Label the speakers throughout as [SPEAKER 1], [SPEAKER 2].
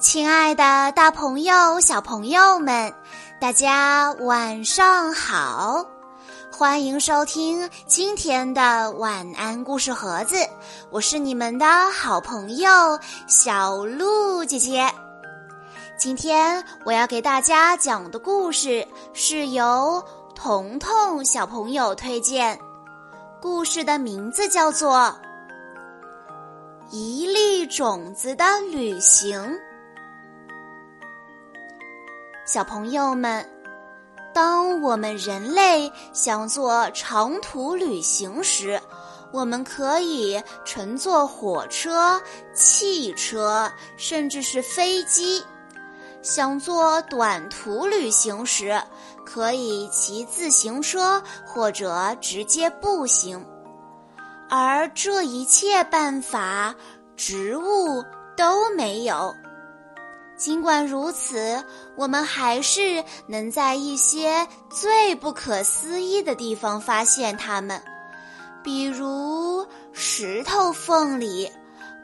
[SPEAKER 1] 亲爱的，大朋友、小朋友们，大家晚上好！欢迎收听今天的晚安故事盒子，我是你们的好朋友小鹿姐姐。今天我要给大家讲的故事是由彤彤小朋友推荐，故事的名字叫做《一粒种子的旅行》。小朋友们，当我们人类想做长途旅行时，我们可以乘坐火车、汽车，甚至是飞机；想做短途旅行时，可以骑自行车或者直接步行。而这一切办法，植物都没有。尽管如此，我们还是能在一些最不可思议的地方发现它们，比如石头缝里、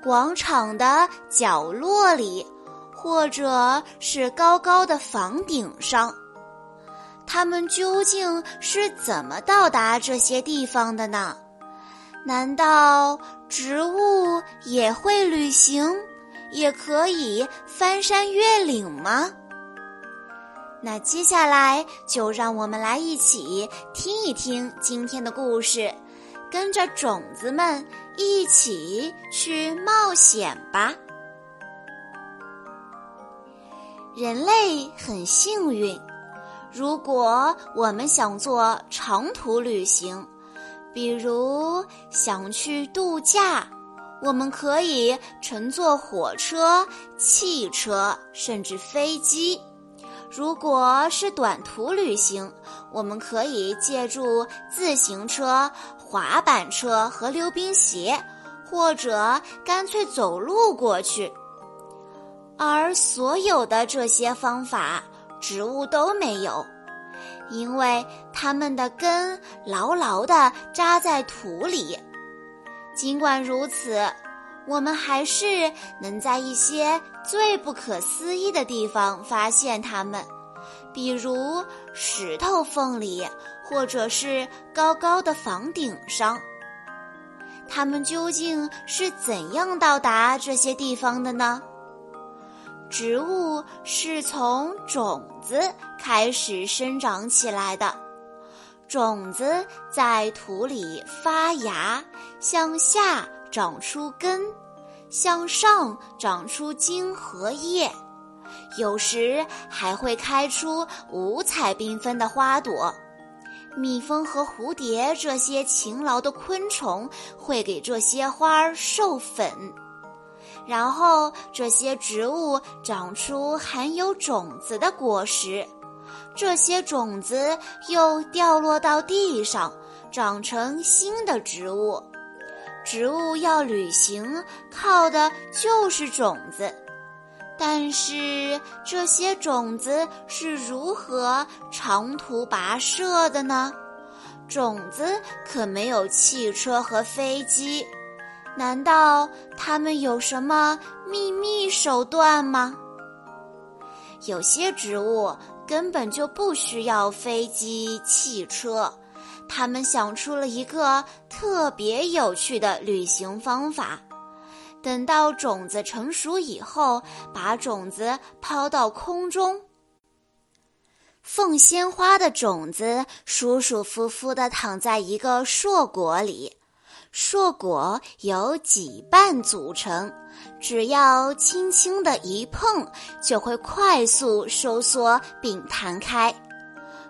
[SPEAKER 1] 广场的角落里，或者是高高的房顶上。它们究竟是怎么到达这些地方的呢？难道植物也会旅行？也可以翻山越岭吗？那接下来就让我们来一起听一听今天的故事，跟着种子们一起去冒险吧。人类很幸运，如果我们想做长途旅行，比如想去度假。我们可以乘坐火车、汽车，甚至飞机。如果是短途旅行，我们可以借助自行车、滑板车和溜冰鞋，或者干脆走路过去。而所有的这些方法，植物都没有，因为它们的根牢牢地扎在土里。尽管如此，我们还是能在一些最不可思议的地方发现它们，比如石头缝里，或者是高高的房顶上。它们究竟是怎样到达这些地方的呢？植物是从种子开始生长起来的。种子在土里发芽，向下长出根，向上长出茎和叶，有时还会开出五彩缤纷的花朵。蜜蜂和蝴蝶这些勤劳的昆虫会给这些花儿授粉，然后这些植物长出含有种子的果实。这些种子又掉落到地上，长成新的植物。植物要旅行，靠的就是种子。但是这些种子是如何长途跋涉的呢？种子可没有汽车和飞机，难道它们有什么秘密手段吗？有些植物。根本就不需要飞机、汽车，他们想出了一个特别有趣的旅行方法。等到种子成熟以后，把种子抛到空中。凤仙花的种子舒舒服服地躺在一个硕果里。硕果由几瓣组成，只要轻轻的一碰，就会快速收缩并弹开。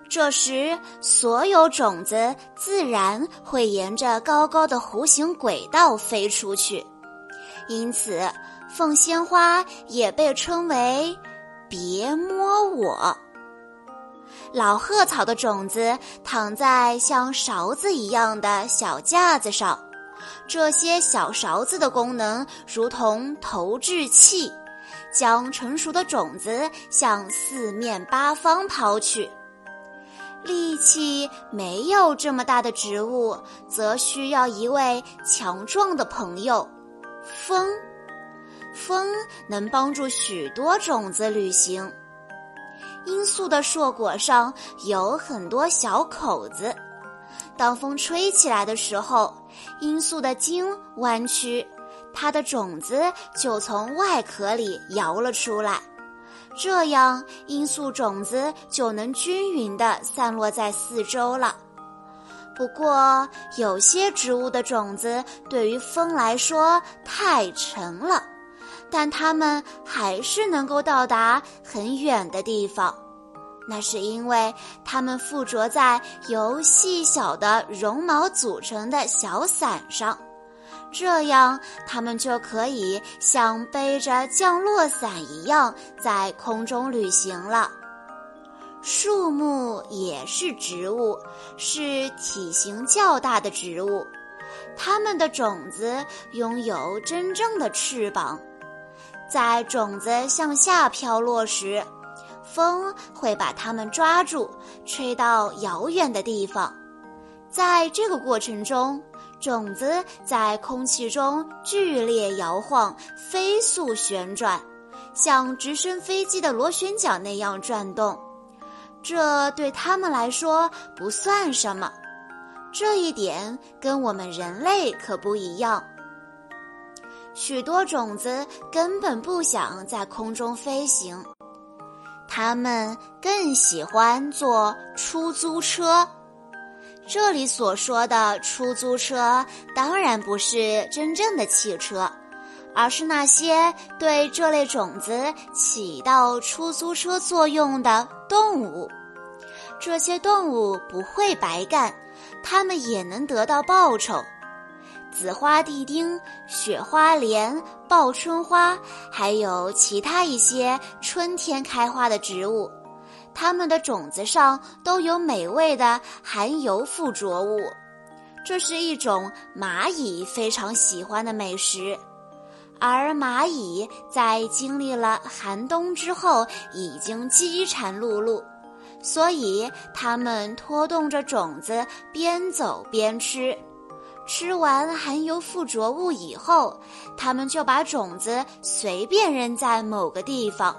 [SPEAKER 1] 这时，所有种子自然会沿着高高的弧形轨道飞出去。因此，凤仙花也被称为“别摸我”。老鹤草的种子躺在像勺子一样的小架子上。这些小勺子的功能如同投掷器，将成熟的种子向四面八方抛去。力气没有这么大的植物，则需要一位强壮的朋友——风。风能帮助许多种子旅行。罂粟的硕果上有很多小口子，当风吹起来的时候，罂粟的茎弯曲，它的种子就从外壳里摇了出来，这样罂粟种子就能均匀地散落在四周了。不过，有些植物的种子对于风来说太沉了。但它们还是能够到达很远的地方，那是因为它们附着在由细小的绒毛组成的小伞上，这样它们就可以像背着降落伞一样在空中旅行了。树木也是植物，是体型较大的植物，它们的种子拥有真正的翅膀。在种子向下飘落时，风会把它们抓住，吹到遥远的地方。在这个过程中，种子在空气中剧烈摇晃，飞速旋转，像直升飞机的螺旋桨那样转动。这对他们来说不算什么，这一点跟我们人类可不一样。许多种子根本不想在空中飞行，他们更喜欢坐出租车。这里所说的出租车，当然不是真正的汽车，而是那些对这类种子起到出租车作用的动物。这些动物不会白干，它们也能得到报酬。紫花地丁、雪花莲、报春花，还有其他一些春天开花的植物，它们的种子上都有美味的含油附着物，这是一种蚂蚁非常喜欢的美食。而蚂蚁在经历了寒冬之后，已经饥馋辘辘，所以它们拖动着种子边走边吃。吃完含有附着物以后，它们就把种子随便扔在某个地方，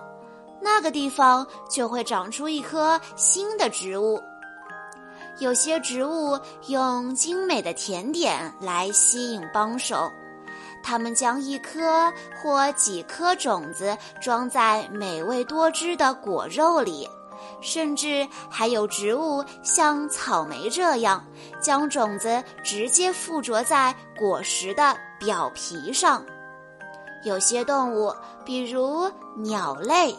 [SPEAKER 1] 那个地方就会长出一棵新的植物。有些植物用精美的甜点来吸引帮手，它们将一颗或几颗种子装在美味多汁的果肉里。甚至还有植物像草莓这样，将种子直接附着在果实的表皮上。有些动物，比如鸟类，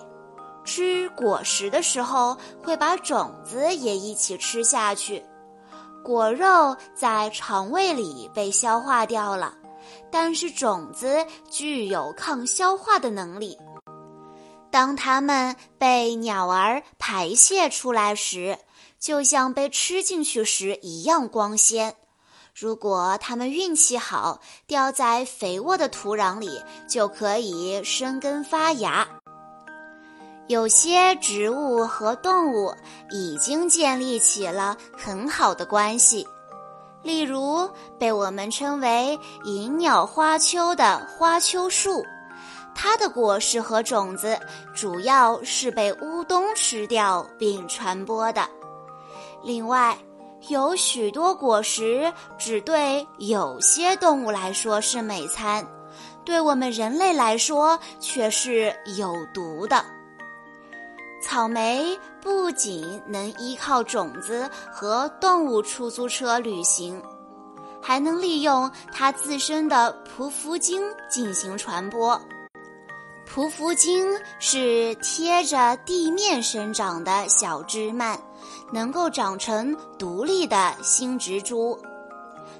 [SPEAKER 1] 吃果实的时候会把种子也一起吃下去，果肉在肠胃里被消化掉了，但是种子具有抗消化的能力。当它们被鸟儿排泄出来时，就像被吃进去时一样光鲜。如果它们运气好，掉在肥沃的土壤里，就可以生根发芽。有些植物和动物已经建立起了很好的关系，例如被我们称为“银鸟花丘”的花丘树。它的果实和种子主要是被乌冬吃掉并传播的。另外，有许多果实只对有些动物来说是美餐，对我们人类来说却是有毒的。草莓不仅能依靠种子和动物出租车旅行，还能利用它自身的匍匐茎进行传播。匍匐茎是贴着地面生长的小枝蔓，能够长成独立的新植株。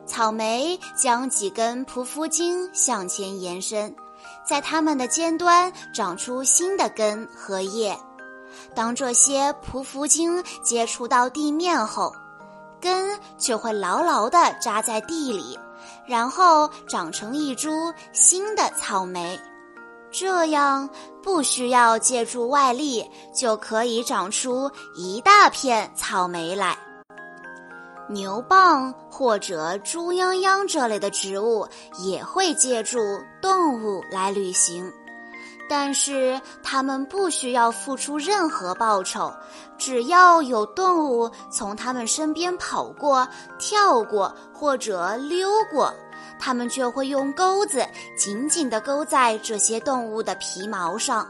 [SPEAKER 1] 草莓将几根匍匐茎向前延伸，在它们的尖端长出新的根和叶。当这些匍匐茎接触到地面后，根就会牢牢地扎在地里，然后长成一株新的草莓。这样不需要借助外力就可以长出一大片草莓来。牛蒡或者猪泱泱这类的植物也会借助动物来旅行，但是它们不需要付出任何报酬，只要有动物从它们身边跑过、跳过或者溜过，它们就会用钩子紧紧地勾在这些动物的皮毛上。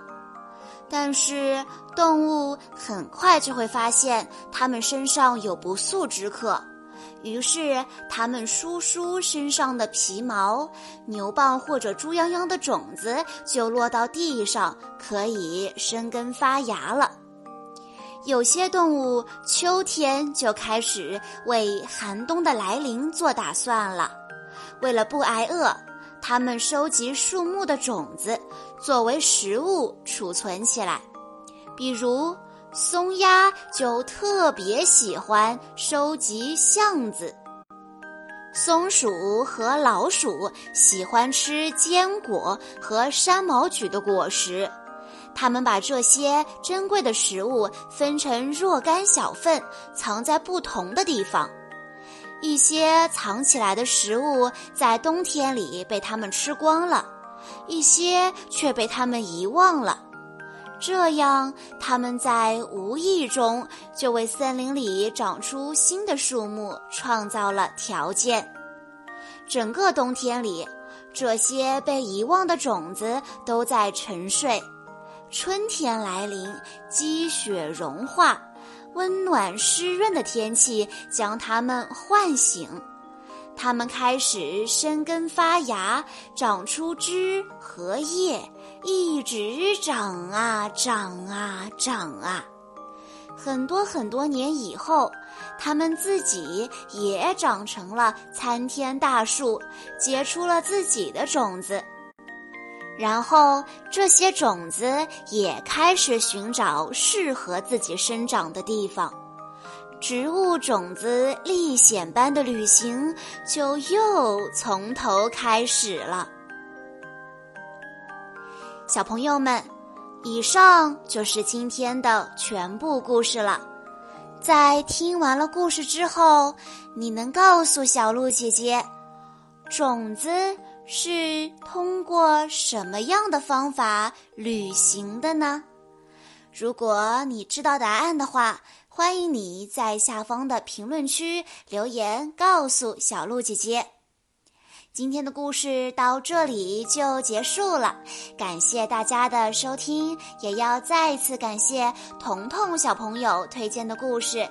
[SPEAKER 1] 但是动物很快就会发现它们身上有不速之客。于是，它们梳梳身上的皮毛，牛蒡或者猪泱泱的种子就落到地上，可以生根发芽了。有些动物秋天就开始为寒冬的来临做打算了。为了不挨饿，它们收集树木的种子作为食物储存起来，比如。松鸦就特别喜欢收集橡子，松鼠和老鼠喜欢吃坚果和山毛榉的果实，它们把这些珍贵的食物分成若干小份，藏在不同的地方。一些藏起来的食物在冬天里被它们吃光了，一些却被它们遗忘了。这样，他们在无意中就为森林里长出新的树木创造了条件。整个冬天里，这些被遗忘的种子都在沉睡。春天来临，积雪融化，温暖湿润的天气将它们唤醒。它们开始生根发芽，长出枝和叶，一直长啊长啊长啊。很多很多年以后，它们自己也长成了参天大树，结出了自己的种子。然后，这些种子也开始寻找适合自己生长的地方。植物种子历险般的旅行就又从头开始了。小朋友们，以上就是今天的全部故事了。在听完了故事之后，你能告诉小鹿姐姐，种子是通过什么样的方法旅行的呢？如果你知道答案的话。欢迎你在下方的评论区留言，告诉小鹿姐姐。今天的故事到这里就结束了，感谢大家的收听，也要再次感谢彤彤小朋友推荐的故事。